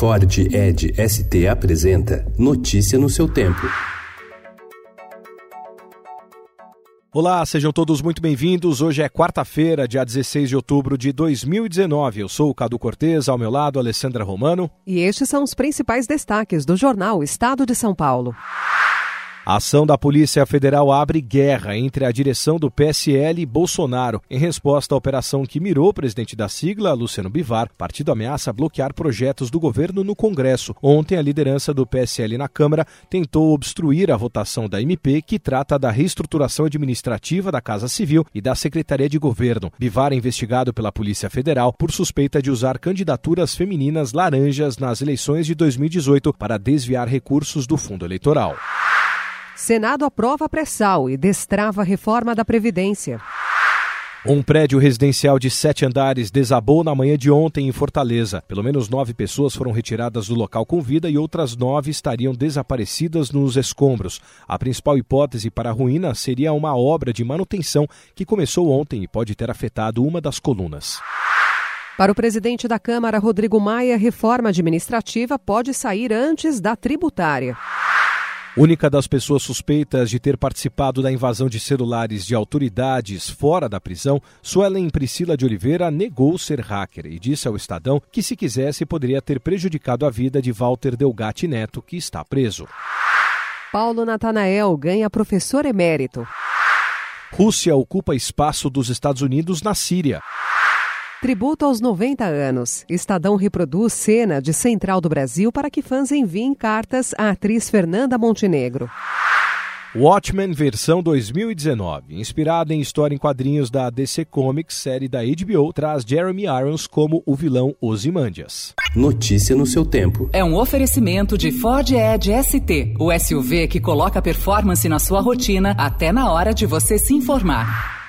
Ford Ed ST apresenta Notícia no seu tempo. Olá, sejam todos muito bem-vindos. Hoje é quarta-feira, dia 16 de outubro de 2019. Eu sou o Cadu Cortez, ao meu lado, Alessandra Romano. E estes são os principais destaques do jornal Estado de São Paulo. A ação da Polícia Federal abre guerra entre a direção do PSL e Bolsonaro. Em resposta à operação que mirou o presidente da sigla, Luciano Bivar, partido ameaça bloquear projetos do governo no Congresso. Ontem, a liderança do PSL na Câmara tentou obstruir a votação da MP, que trata da reestruturação administrativa da Casa Civil e da Secretaria de Governo. Bivar é investigado pela Polícia Federal por suspeita de usar candidaturas femininas laranjas nas eleições de 2018 para desviar recursos do fundo eleitoral. Senado aprova pré-sal e destrava a reforma da Previdência. Um prédio residencial de sete andares desabou na manhã de ontem em Fortaleza. Pelo menos nove pessoas foram retiradas do local com vida e outras nove estariam desaparecidas nos escombros. A principal hipótese para a ruína seria uma obra de manutenção que começou ontem e pode ter afetado uma das colunas. Para o presidente da Câmara, Rodrigo Maia, reforma administrativa pode sair antes da tributária. Única das pessoas suspeitas de ter participado da invasão de celulares de autoridades fora da prisão, Suelen Priscila de Oliveira negou ser hacker e disse ao Estadão que, se quisesse, poderia ter prejudicado a vida de Walter Delgatti Neto, que está preso. Paulo Natanael ganha professor emérito. Rússia ocupa espaço dos Estados Unidos na Síria. Tributo aos 90 anos. Estadão reproduz cena de Central do Brasil para que fãs enviem cartas à atriz Fernanda Montenegro. Watchmen versão 2019, inspirada em história em quadrinhos da DC Comics, série da HBO, traz Jeremy Irons como o vilão Ozymandias. Notícia no seu tempo. É um oferecimento de Ford Edge ST, o SUV que coloca performance na sua rotina até na hora de você se informar.